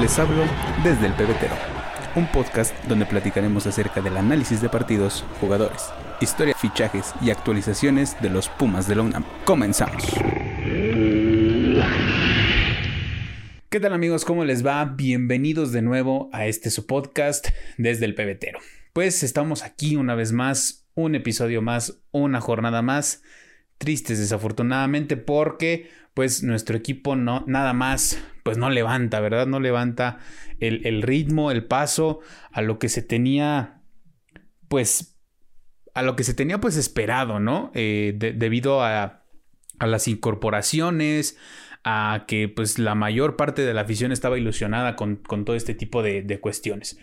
Les hablo desde el pebetero, un podcast donde platicaremos acerca del análisis de partidos, jugadores, historia, fichajes y actualizaciones de los Pumas de la UNAM. Comenzamos. ¿Qué tal amigos? ¿Cómo les va? Bienvenidos de nuevo a este su podcast desde el pebetero. Pues estamos aquí una vez más, un episodio más, una jornada más. Tristes desafortunadamente porque pues nuestro equipo no, nada más, pues no levanta, ¿verdad? No levanta el, ritmo, el paso a lo que se tenía, pues, a lo que se tenía pues esperado, ¿no? Eh, debido a, a las incorporaciones, a que pues la mayor parte de la afición estaba ilusionada con, con todo este tipo de, de, cuestiones.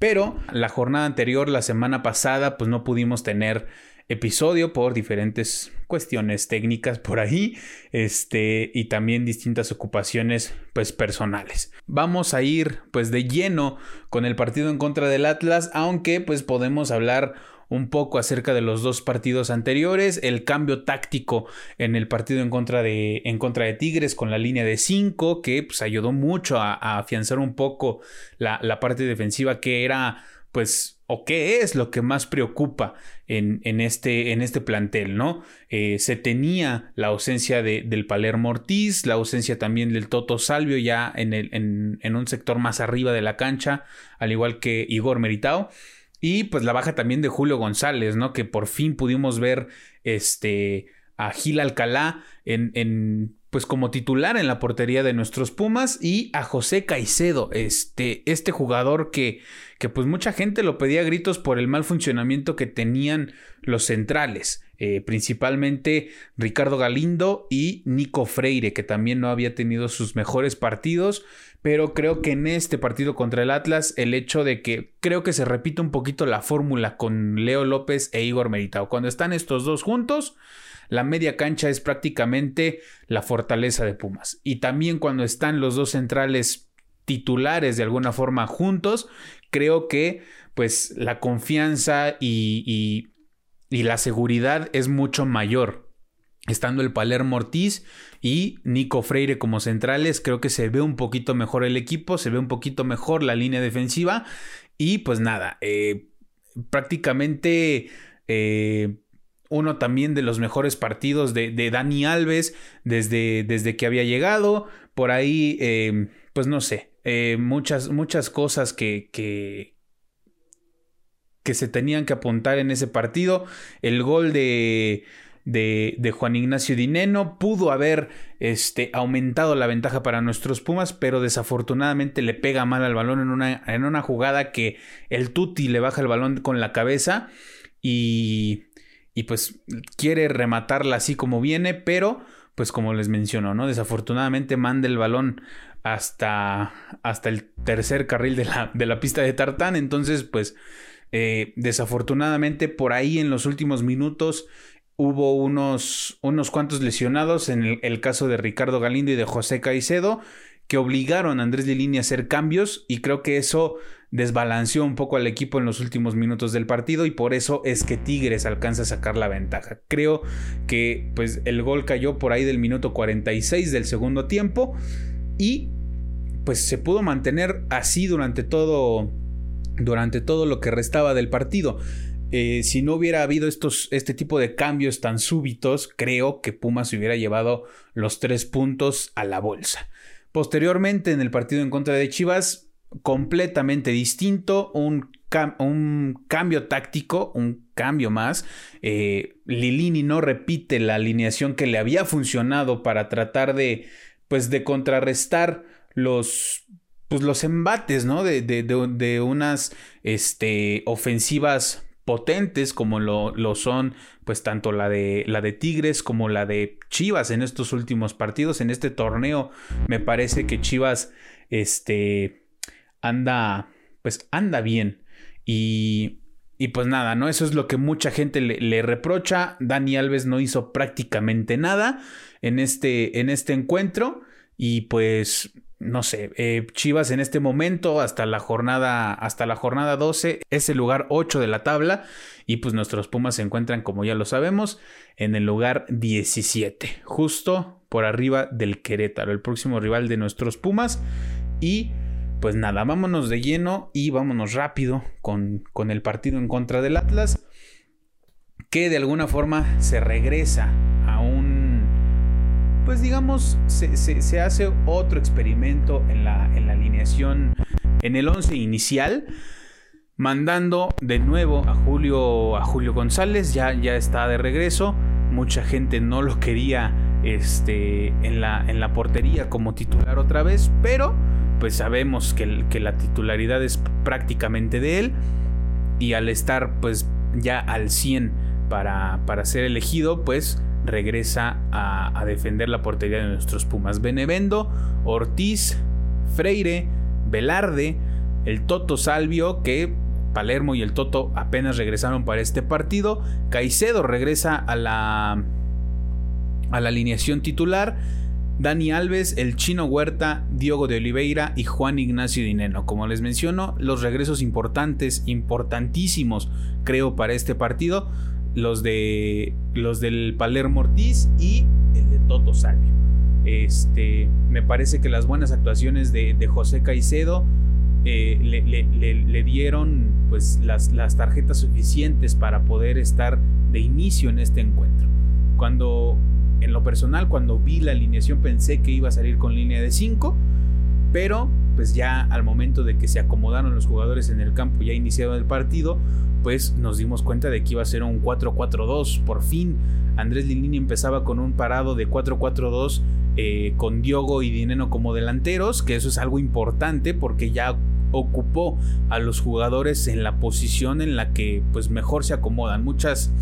Pero la jornada anterior, la semana pasada, pues no pudimos tener episodio por diferentes cuestiones técnicas por ahí, este, y también distintas ocupaciones pues personales. Vamos a ir pues de lleno con el partido en contra del Atlas, aunque pues podemos hablar un poco acerca de los dos partidos anteriores, el cambio táctico en el partido en contra de, en contra de Tigres con la línea de 5, que pues ayudó mucho a, afianzar un poco la, la parte defensiva que era pues, o qué es lo que más preocupa en, en, este, en este, plantel, ¿no? Eh, se tenía la ausencia de, del Palermo Ortiz, la ausencia también del Toto Salvio ya en, el, en, en, un sector más arriba de la cancha, al igual que Igor Meritao. Y pues la baja también de Julio González, ¿no? Que por fin pudimos ver este, a Gil Alcalá en, en pues como titular en la portería de nuestros Pumas y a José Caicedo, este, este jugador que, que pues mucha gente lo pedía a gritos por el mal funcionamiento que tenían los centrales, eh, principalmente Ricardo Galindo y Nico Freire, que también no había tenido sus mejores partidos, pero creo que en este partido contra el Atlas el hecho de que creo que se repite un poquito la fórmula con Leo López e Igor Meritao, cuando están estos dos juntos, la media cancha es prácticamente la fortaleza de Pumas. Y también cuando están los dos centrales titulares de alguna forma juntos, creo que pues la confianza y, la seguridad es mucho mayor. Estando el Palermo Ortiz y Nico Freire como centrales, creo que se ve un poquito mejor el equipo, se ve un poquito mejor la línea defensiva. Y pues nada, eh, prácticamente eh, uno también de los mejores partidos de, Dani Alves desde, desde, que había llegado. Por ahí, eh, pues no sé, eh, muchas, muchas cosas que, que, que, se tenían que apuntar en ese partido. El gol de, de, Juan Ignacio Dineno pudo haber este, aumentado la ventaja para nuestros Pumas, pero desafortunadamente le pega mal al balón en una, en una jugada que el Tuti le baja el balón con la cabeza y y pues quiere rematarla así como viene, pero pues como les menciono, ¿no? Desafortunadamente manda el balón hasta, hasta el tercer carril de la, de la pista de tartán, entonces pues eh, desafortunadamente por ahí en los últimos minutos hubo unos, unos cuantos lesionados en el, el, caso de Ricardo Galindo y de José Caicedo que obligaron a Andrés Lilini a hacer cambios y creo que eso desbalanceó un poco al equipo en los últimos minutos del partido y por eso es que Tigres alcanza a sacar la ventaja. Creo que pues el gol cayó por ahí del minuto 46 del segundo tiempo y pues se pudo mantener así durante todo durante todo lo que restaba del partido. Eh, si no hubiera habido estos, este tipo de cambios tan súbitos, creo que Pumas hubiera llevado los tres puntos a la bolsa. Posteriormente, en el partido en contra de Chivas, completamente distinto, un, un cambio táctico, un cambio más. Eh, Lilini no repite la alineación que le había funcionado para tratar de, pues, de contrarrestar los, pues, los embates, ¿no? De, de, de unas este, ofensivas potentes como lo, lo, son pues tanto la de la de Tigres como la de Chivas en estos últimos partidos en este torneo me parece que Chivas este anda pues anda bien y y pues nada, ¿no? Eso es lo que mucha gente le, reprocha. Dani Alves no hizo prácticamente nada en este, en este encuentro. Y pues no sé, eh, Chivas en este momento hasta la jornada hasta la jornada 12 es el lugar 8 de la tabla y pues nuestros Pumas se encuentran como ya lo sabemos en el lugar 17, justo por arriba del Querétaro, el próximo rival de nuestros Pumas. Y pues nada, vámonos de lleno y vámonos rápido con, con el partido en contra del Atlas, que de alguna forma se regresa pues digamos, se, hace otro experimento en la, en la alineación, en el 11 inicial mandando de nuevo a Julio a Julio González ya ya está de regreso. Mucha gente no lo quería este, en, la, en la portería como titular otra vez, pero pues sabemos que, que la titularidad es prácticamente de él. Y al estar pues ya al 100 para, para ser elegido, pues regresa a, defender la portería de nuestros Pumas. Benevendo, Ortiz, Freire, Velarde, el Toto Salvio, que Palermo y el Toto apenas regresaron para este partido. Caicedo regresa a la, a la alineación titular. Dani Alves, el Chino Huerta, Diogo de Oliveira y Juan Ignacio Dineno. Como les menciono, los regresos importantes, importantísimos, creo, para este partido. Los, de, los del Palermo Ortiz y el de Toto Salvio. Este, me parece que las buenas actuaciones de, José Caicedo eh, le, dieron pues las, las tarjetas suficientes para poder estar de inicio en este encuentro. Cuando, en lo personal, cuando vi la alineación pensé que iba a salir con línea de 5, pero pues ya al momento de que se acomodaron los jugadores en el campo, ya iniciado el partido, pues nos dimos cuenta de que iba a ser un 4-4-2. Por fin, Andrés Lilini empezaba con un parado de 4-4-2 eh, con Diogo y Dineno como delanteros, que eso es algo importante porque ya ocupó a los jugadores en la posición en la que pues mejor se acomodan. Muchas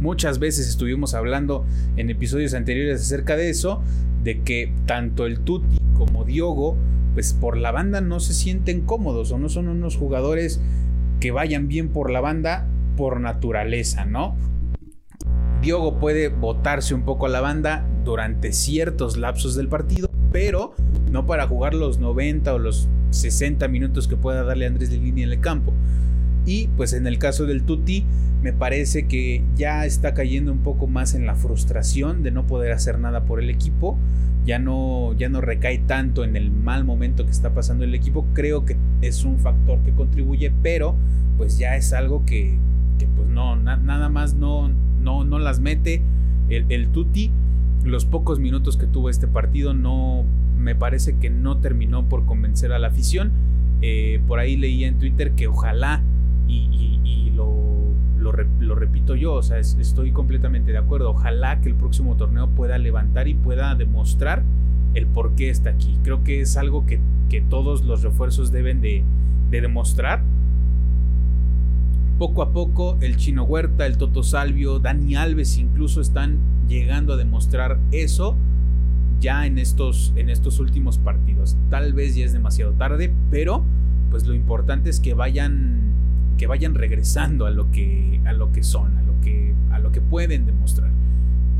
muchas veces estuvimos hablando en episodios anteriores acerca de eso, de que tanto el Tuti como Diogo pues por la banda no se sienten cómodos o no son unos jugadores que vayan bien por la banda por naturaleza, ¿no? Diogo puede botarse un poco a la banda durante ciertos lapsos del partido, pero no para jugar los 90 o los 60 minutos que pueda darle Andrés línea en el campo. Y pues en el caso del Tuti, me parece que ya está cayendo un poco más en la frustración de no poder hacer nada por el equipo. Ya no, ya no recae tanto en el mal momento que está pasando el equipo. Creo que es un factor que contribuye, pero pues ya es algo que, pues no, nada más no, no, no las mete. El, el Tuti, los pocos minutos que tuvo este partido, no, me parece que no terminó por convencer a la afición. Eh, por ahí leía en Twitter que ojalá, y, lo, lo, repito yo, o sea, estoy completamente de acuerdo, ojalá que el próximo torneo pueda levantar y pueda demostrar el por qué está aquí. Creo que es algo que, todos los refuerzos deben de, de demostrar. Poco a poco el Chino Huerta, el Toto Salvio, Dani Alves incluso están llegando a demostrar eso ya en estos, en estos últimos partidos. Tal vez ya es demasiado tarde, pero pues lo importante es que vayan, que vayan regresando a lo que, a lo que son, a lo que, a lo que pueden demostrar.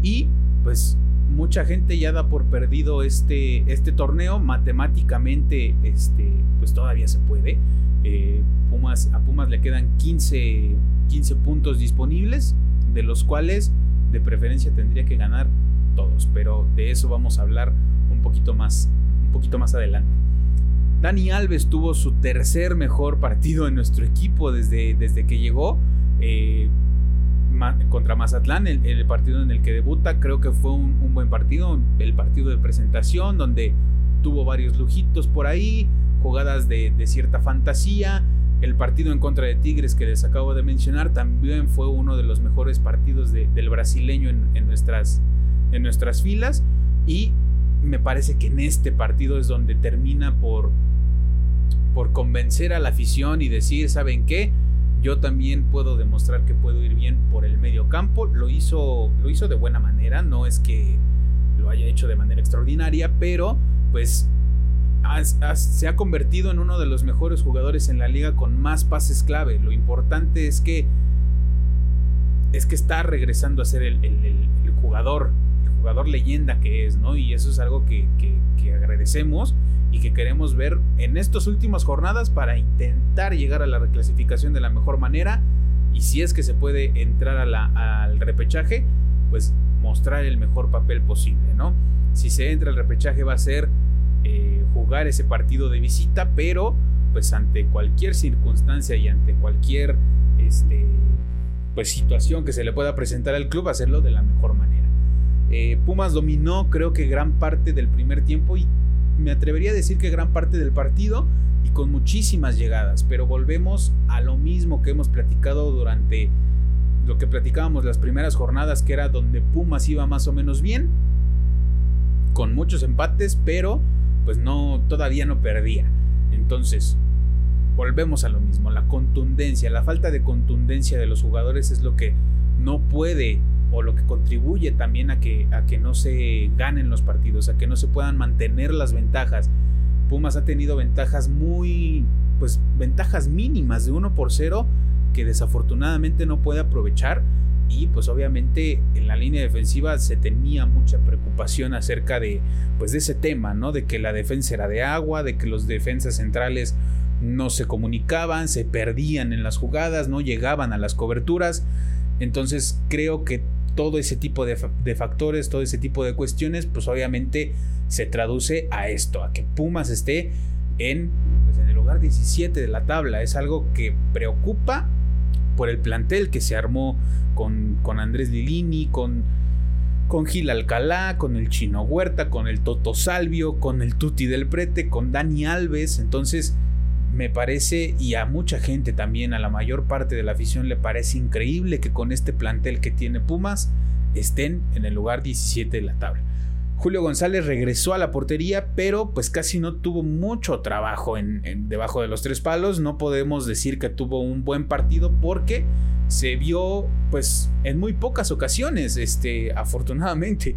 Y pues mucha gente ya da por perdido este, este torneo. Matemáticamente, este, pues todavía se puede. Eh, Pumas, a Pumas le quedan 15, 15 puntos disponibles, de los cuales de preferencia tendría que ganar todos, pero de eso vamos a hablar un poquito más, un poquito más adelante. Dani Alves tuvo su tercer mejor partido en nuestro equipo desde, desde que llegó eh, contra Mazatlán, el, partido en el que debuta. Creo que fue un, buen partido, el partido de presentación, donde tuvo varios lujitos por ahí, jugadas de, cierta fantasía. El partido en contra de Tigres que les acabo de mencionar también fue uno de los mejores partidos del brasileño en nuestras, en nuestras filas y me parece que en este partido es donde termina por, por convencer a la afición y decir, ¿saben qué? Yo también puedo demostrar que puedo ir bien por el medio campo. Lo hizo, lo hizo de buena manera, no es que lo haya hecho de manera extraordinaria, pero pues se ha convertido en uno de los mejores jugadores en la liga con más pases clave. Lo importante es que es que está regresando a ser el jugador jugador leyenda que es, ¿no? Y eso es algo que, agradecemos y que queremos ver en estas últimas jornadas para intentar llegar a la reclasificación de la mejor manera y si es que se puede entrar al repechaje, pues mostrar el mejor papel posible, ¿no? Si se entra al repechaje va a ser eh, jugar ese partido de visita, pero pues ante cualquier circunstancia y ante cualquier este, pues, situación que se le pueda presentar al club, hacerlo de la mejor manera. Eh, Pumas dominó creo que gran parte del primer tiempo y me atrevería a decir que gran parte del partido y con muchísimas llegadas, pero volvemos a lo mismo que hemos platicado durante lo que platicábamos las primeras jornadas, que era donde Pumas iba más o menos bien, con muchos empates, pero pues no, todavía no perdía. Entonces, volvemos a lo mismo, la contundencia, la falta de contundencia de los jugadores es lo que no puede o lo que contribuye también a que, a que no se ganen los partidos, a que no se puedan mantener las ventajas. Pumas ha tenido ventajas muy, pues ventajas mínimas de 1 por 0 que desafortunadamente no puede aprovechar y pues obviamente en la línea defensiva se tenía mucha preocupación acerca de pues de ese tema, ¿no? De que la defensa era de agua, de que los defensas centrales no se comunicaban, se perdían en las jugadas, no llegaban a las coberturas. Entonces creo que todo ese tipo de, factores, todo ese tipo de cuestiones, pues obviamente se traduce a esto, a que Pumas esté en, pues, el lugar 17 de la tabla. Es algo que preocupa por el plantel que se armó con, con Andrés Lilini, con, con Gil Alcalá, con el Chino Huerta, con el Toto Salvio, con el Tuti del Prete, con Dani Alves. Entonces, me parece, y a mucha gente también, a la mayor parte de la afición le parece increíble que con este plantel que tiene Pumas estén en el lugar 17 de la tabla. Julio González regresó a la portería, pero pues casi no tuvo mucho trabajo en, debajo de los tres palos. No podemos decir que tuvo un buen partido porque se vio pues en muy pocas ocasiones, este, afortunadamente.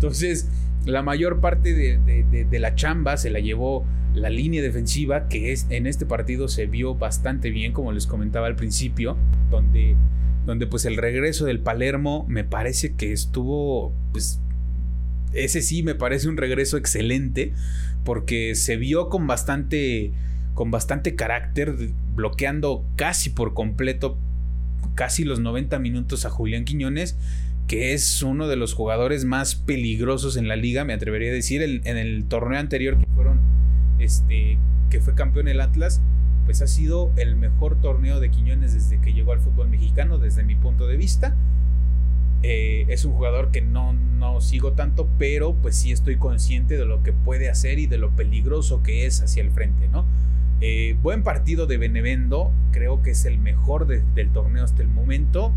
Entonces, la mayor parte de, la chamba se la llevó la línea defensiva, que es, en este partido se vio bastante bien, como les comentaba al principio, donde, donde pues el regreso del Palermo me parece que estuvo pues ese sí me parece un regreso excelente porque se vio con bastante con bastante carácter bloqueando casi por completo casi los 90 minutos a Julián Quiñones que es uno de los jugadores más peligrosos en la liga, me atrevería a decir, en el torneo anterior que fueron, este, que fue campeón el Atlas, pues ha sido el mejor torneo de Quiñones desde que llegó al fútbol mexicano, desde mi punto de vista. Eh, es un jugador que no, no sigo tanto, pero pues sí estoy consciente de lo que puede hacer y de lo peligroso que es hacia el frente, ¿no? Eh, buen partido de Benevendo, creo que es el mejor del torneo hasta el momento.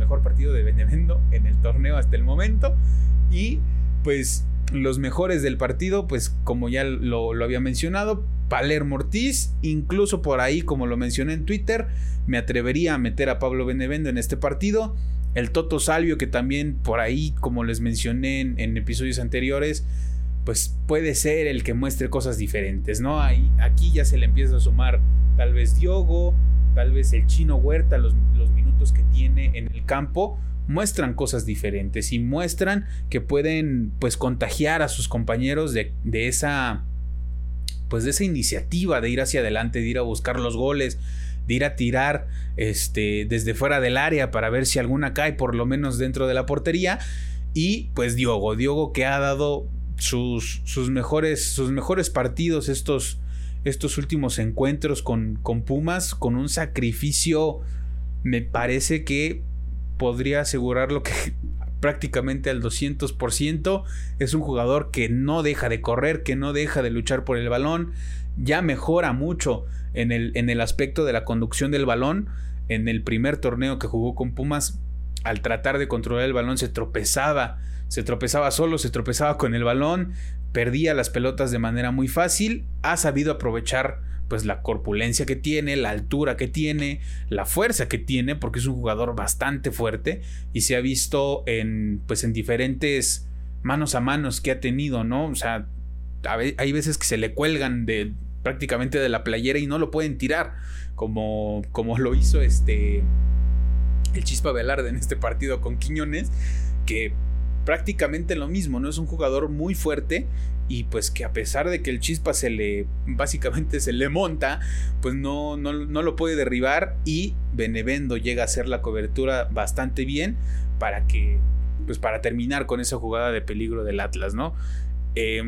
Mejor partido de Benevendo en el torneo hasta el momento. Y pues los mejores del partido, pues como ya lo, lo había mencionado, Palermo Ortiz, incluso por ahí, como lo mencioné en Twitter, me atrevería a meter a Pablo Benevendo en este partido. El Toto Salvio, que también por ahí, como les mencioné en, episodios anteriores, pues puede ser el que muestre cosas diferentes, ¿no? Ahí, aquí ya se le empieza a sumar tal vez Diogo, tal vez el chino Huerta, los, los minutos que tiene en el campo, muestran cosas diferentes y muestran que pueden pues contagiar a sus compañeros de, de esa pues de esa iniciativa de ir hacia adelante, de ir a buscar los goles, de ir a tirar este, desde fuera del área para ver si alguna cae por lo menos dentro de la portería. Y pues Diogo, Diogo que ha dado sus, sus, mejores, sus mejores partidos estos, estos últimos encuentros con, con Pumas, con un sacrificio, me parece que podría asegurarlo que prácticamente al 200%. Es un jugador que no deja de correr, que no deja de luchar por el balón. Ya mejora mucho en el, en el aspecto de la conducción del balón. En el primer torneo que jugó con Pumas, al tratar de controlar el balón se tropezaba, se tropezaba solo, se tropezaba con el balón, perdía las pelotas de manera muy fácil, ha sabido aprovechar pues la corpulencia que tiene, la altura que tiene, la fuerza que tiene, porque es un jugador bastante fuerte y se ha visto en pues en diferentes manos a manos que ha tenido, ¿no? O sea, hay veces que se le cuelgan de prácticamente de la playera y no lo pueden tirar, como, como lo hizo este el Chispa Velarde en este partido con Quiñones, que prácticamente lo mismo, ¿no? Es un jugador muy fuerte y pues que a pesar de que el Chispa se le básicamente se le monta, pues no, no, no lo puede derribar y Benevendo llega a hacer la cobertura bastante bien para que pues para terminar con esa jugada de peligro del Atlas, ¿no? Eh,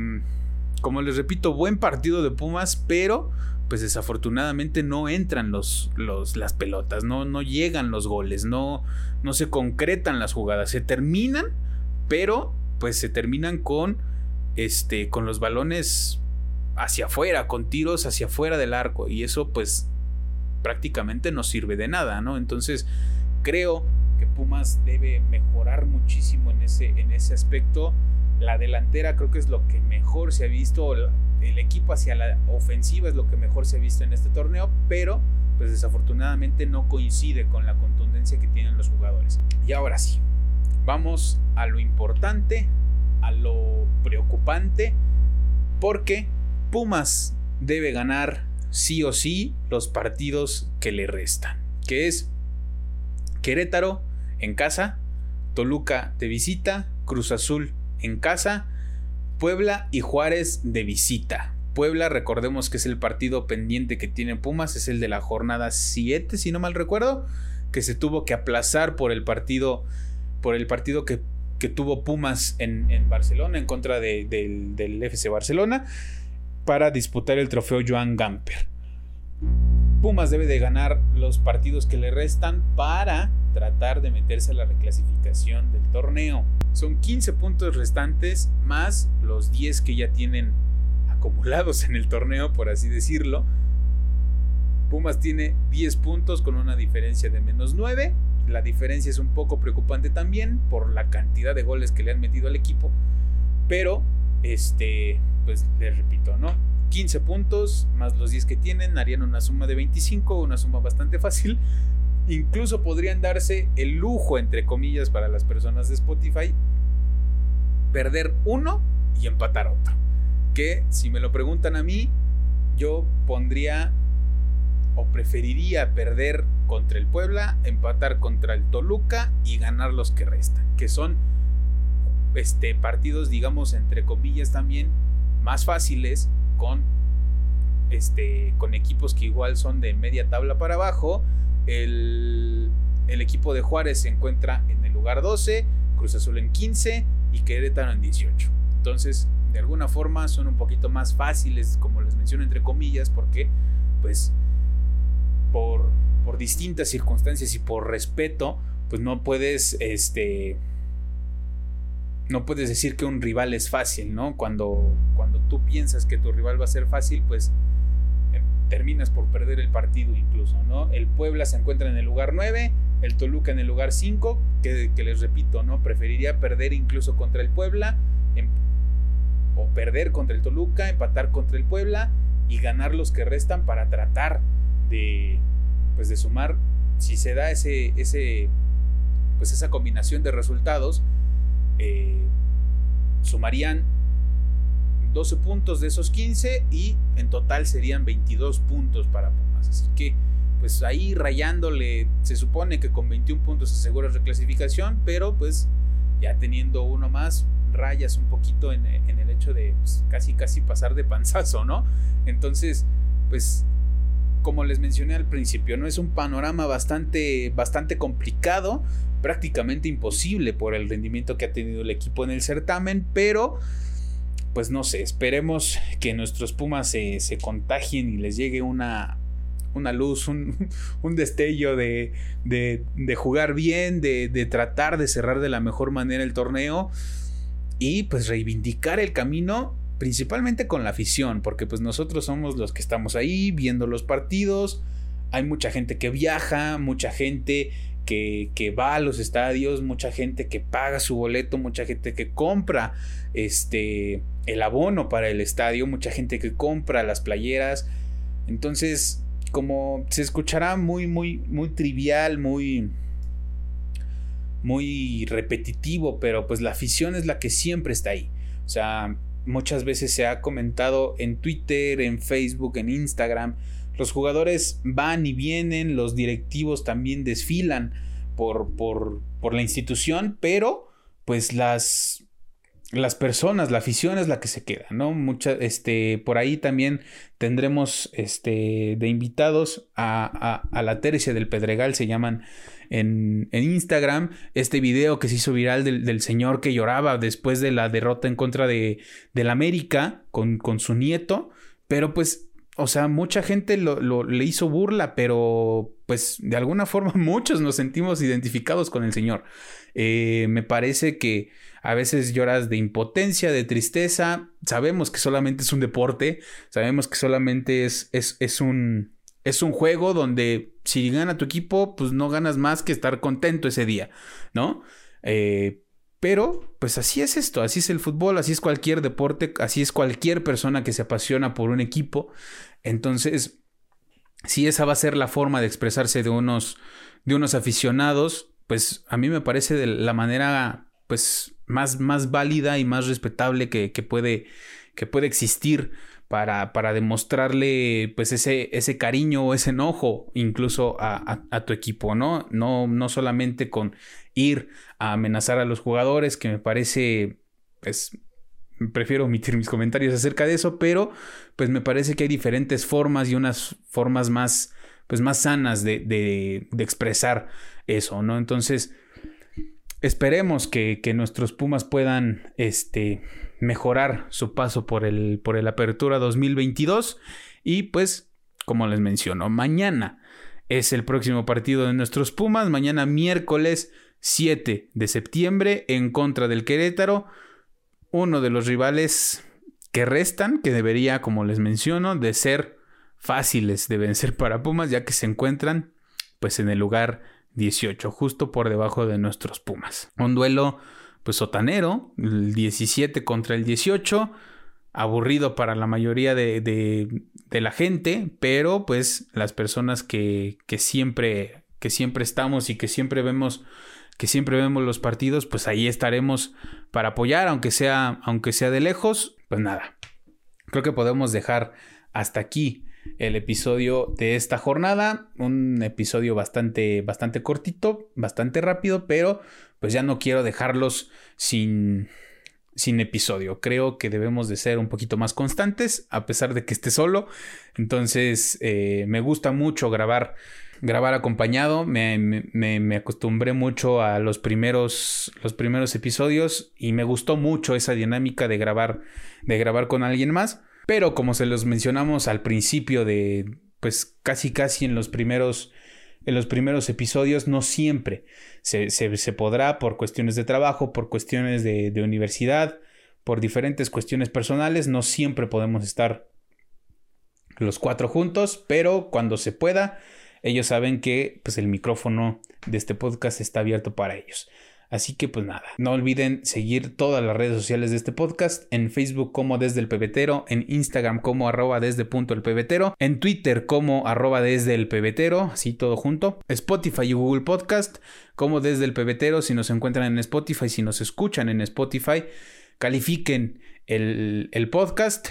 como les repito, buen partido de Pumas, pero pues desafortunadamente no entran los, los, las pelotas, no, no llegan los goles, no, no se concretan las jugadas, se terminan, pero pues se terminan con, este, con los balones hacia afuera, con tiros hacia afuera del arco, y eso pues prácticamente no sirve de nada, ¿no? Entonces creo que Pumas debe mejorar muchísimo en ese, en ese aspecto. La delantera creo que es lo que mejor se ha visto, el equipo hacia la ofensiva es lo que mejor se ha visto en este torneo, pero pues desafortunadamente no coincide con la contundencia que tienen los jugadores. Y ahora sí, vamos a lo importante, a lo preocupante, porque Pumas debe ganar sí o sí los partidos que le restan, que es Querétaro en casa, Toluca de visita, Cruz Azul en casa, Puebla y Juárez de visita. Puebla, recordemos que es el partido pendiente que tiene Pumas, es el de la jornada 7, si no mal recuerdo, que se tuvo que aplazar por el partido, por el partido que, tuvo Pumas en, Barcelona, en contra del, del FC Barcelona, para disputar el trofeo Joan Gamper. Pumas debe de ganar los partidos que le restan para tratar de meterse a la reclasificación del torneo. Son 15 puntos restantes más los 10 que ya tienen acumulados en el torneo, por así decirlo. Pumas tiene 10 puntos con una diferencia de menos 9. La diferencia es un poco preocupante también por la cantidad de goles que le han metido al equipo. Pero, este, pues les repito, ¿no? 15 puntos más los 10 que tienen harían una suma de 25, una suma bastante fácil. Incluso podrían darse el lujo, entre comillas, para las personas de Spotify, perder uno y empatar otro. Que si me lo preguntan a mí, yo pondría o preferiría perder contra el Puebla, empatar contra el Toluca y ganar los que restan, que son este, partidos, digamos, entre comillas también más fáciles con, este, con equipos que igual son de media tabla para abajo. El, el equipo de Juárez se encuentra en el lugar 12, Cruz Azul en 15 y Querétaro en 18. Entonces, de alguna forma son un poquito más fáciles, como les menciono entre comillas, porque pues por, por distintas circunstancias y por respeto, pues no puedes este no puedes decir que un rival es fácil, ¿no? Cuando, cuando tú piensas que tu rival va a ser fácil, pues eh, terminas por perder el partido incluso, ¿no? El Puebla se encuentra en el lugar 9, el Toluca en el lugar 5, que, les repito, ¿no? Preferiría perder incluso contra el Puebla, em, o perder contra el Toluca, empatar contra el Puebla y ganar los que restan para tratar de, pues de sumar, si se da ese, ese, pues esa combinación de resultados, eh, sumarían 12 puntos de esos 15 y en total serían 22 puntos para Pumas. Así que pues ahí rayándole, se supone que con 21 puntos aseguras reclasificación, pero pues ya teniendo uno más, rayas un poquito en, el hecho de pues, casi casi pasar de panzazo, ¿no? Entonces, pues como les mencioné al principio, no es un panorama bastante, bastante complicado, prácticamente imposible por el rendimiento que ha tenido el equipo en el certamen, pero pues no sé, esperemos que nuestros Pumas se, contagien y les llegue una, una luz, un, destello de, de, jugar bien, de, de, tratar de cerrar de la mejor manera el torneo y pues reivindicar el camino principalmente con la afición, porque pues nosotros somos los que estamos ahí viendo los partidos, hay mucha gente que viaja, mucha gente que, que, va a los estadios, mucha gente que paga su boleto, mucha gente que compra este, el abono para el estadio, mucha gente que compra las playeras. Entonces, como se escuchará muy, muy, muy trivial, muy, muy repetitivo, pero pues la afición es la que siempre está ahí. O sea, muchas veces se ha comentado en Twitter, en Facebook, en Instagram. Los jugadores van y vienen, los directivos también desfilan por, por, por la institución, pero pues las, las personas, la afición es la que se queda, ¿no? Mucha, este, por ahí también tendremos este, de invitados a, a, la tercia del Pedregal, se llaman en, Instagram, este video que se hizo viral del, señor que lloraba después de la derrota en contra de, del América con, con su nieto, pero pues o sea, mucha gente lo, le hizo burla, pero pues de alguna forma muchos nos sentimos identificados con el Señor. Eh, me parece que a veces lloras de impotencia, de tristeza. Sabemos que solamente es un deporte, sabemos que solamente es, es, es un, es un juego donde si gana tu equipo, pues no ganas más que estar contento ese día, ¿no? Eh, pero, pues así es esto, así es el fútbol, así es cualquier deporte, así es cualquier persona que se apasiona por un equipo. Entonces, si esa va a ser la forma de expresarse de unos, de unos aficionados, pues a mí me parece de la manera pues más, más válida y más respetable que, puede, que puede existir para, para, demostrarle pues ese, ese cariño o ese enojo incluso a, a, tu equipo, ¿no? ¿no? No solamente con ir a amenazar a los jugadores, que me parece, pues, prefiero omitir mis comentarios acerca de eso, pero pues me parece que hay diferentes formas y unas formas más, pues, más sanas de, de, de expresar eso, ¿no? Entonces, esperemos que, nuestros Pumas puedan, este, mejorar su paso por el, por el Apertura 2022 y pues, como les menciono, mañana es el próximo partido de nuestros Pumas, mañana miércoles 7 de septiembre en contra del Querétaro, uno de los rivales que restan, que debería, como les menciono, de ser fáciles de vencer para Pumas, ya que se encuentran pues en el lugar 18, justo por debajo de nuestros Pumas. Un duelo pues sotanero, el 17 contra el 18, aburrido para la mayoría de, de, la gente, pero pues las personas que, que, siempre, que siempre estamos y que siempre vemos que siempre vemos los partidos, pues ahí estaremos para apoyar, aunque sea, aunque sea de lejos, pues nada. Creo que podemos dejar hasta aquí el episodio de esta jornada, un episodio bastante bastante cortito, bastante rápido, pero pues ya no quiero dejarlos sin sin episodio. Creo que debemos de ser un poquito más constantes, a pesar de que esté solo. Entonces, eh, me gusta mucho grabar grabar acompañado. Me, me, acostumbré mucho a los primeros, los primeros episodios y me gustó mucho esa dinámica de grabar, de grabar con alguien más. Pero como se los mencionamos al principio de, pues casi casi en los primeros, en los primeros episodios, no siempre se, se, podrá por cuestiones de trabajo, por cuestiones de, de universidad, por diferentes cuestiones personales, no siempre podemos estar los cuatro juntos, pero cuando se pueda, ellos saben que pues el micrófono de este podcast está abierto para ellos. Así que pues nada, no olviden seguir todas las redes sociales de este podcast, en Facebook como desde el pebetero, en Instagram como arroba desde punto el pebetero, en Twitter como arroba desde el pebetero, así todo junto, Spotify y Google Podcast como desde el pebetero, si nos encuentran en Spotify, si nos escuchan en Spotify, califiquen el, el podcast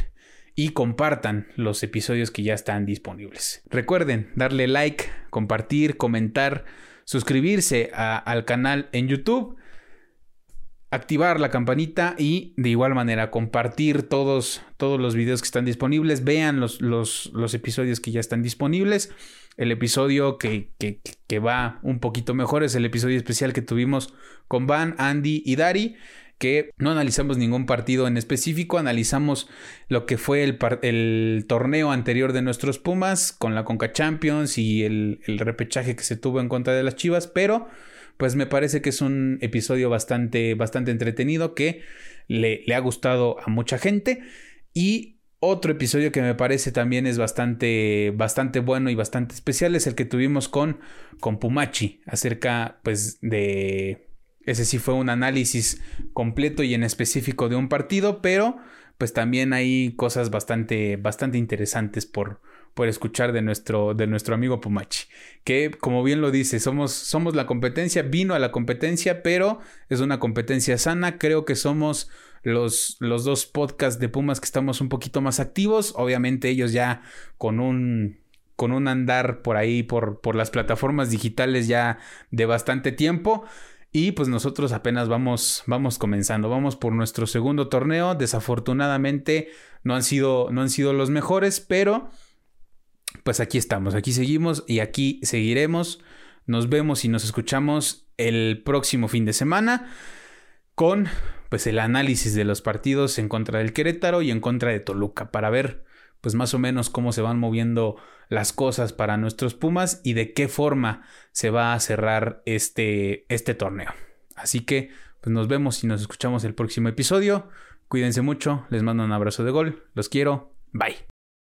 y compartan los episodios que ya están disponibles. Recuerden darle like, compartir, comentar, suscribirse al canal en YouTube, activar la campanita y de igual manera compartir todos, todos los videos que están disponibles. Vean los, los, los episodios que ya están disponibles. El episodio que, que, que va un poquito mejor es el episodio especial que tuvimos con Van, Andy y Dari que no analizamos ningún partido en específico, analizamos lo que fue el, torneo anterior de nuestros Pumas con la Conca Champions y el, repechaje que se tuvo en contra de las Chivas, pero pues me parece que es un episodio bastante, bastante entretenido que le, le ha gustado a mucha gente. Y otro episodio que me parece también es bastante, bastante bueno y bastante especial es el que tuvimos con, con Pumachi acerca pues de ese sí fue un análisis completo y en específico de un partido, pero pues también hay cosas bastante, bastante interesantes por, por escuchar de nuestro, de nuestro amigo Pumachi. Que, como bien lo dice, somos, somos la competencia, vino a la competencia, pero es una competencia sana. Creo que somos los, los dos podcasts de Pumas que estamos un poquito más activos. Obviamente ellos ya con un con un andar por ahí, por, por las plataformas digitales ya de bastante tiempo. Y pues nosotros apenas vamos, vamos comenzando, vamos por nuestro segundo torneo. Desafortunadamente no han sido, no han sido los mejores, pero pues aquí estamos, aquí seguimos y aquí seguiremos. Nos vemos y nos escuchamos el próximo fin de semana con pues el análisis de los partidos en contra del Querétaro y en contra de Toluca para ver pues más o menos cómo se van moviendo las cosas para nuestros Pumas y de qué forma se va a cerrar este, este torneo. Así que pues nos vemos y nos escuchamos el próximo episodio. Cuídense mucho, les mando un abrazo de gol, los quiero, bye.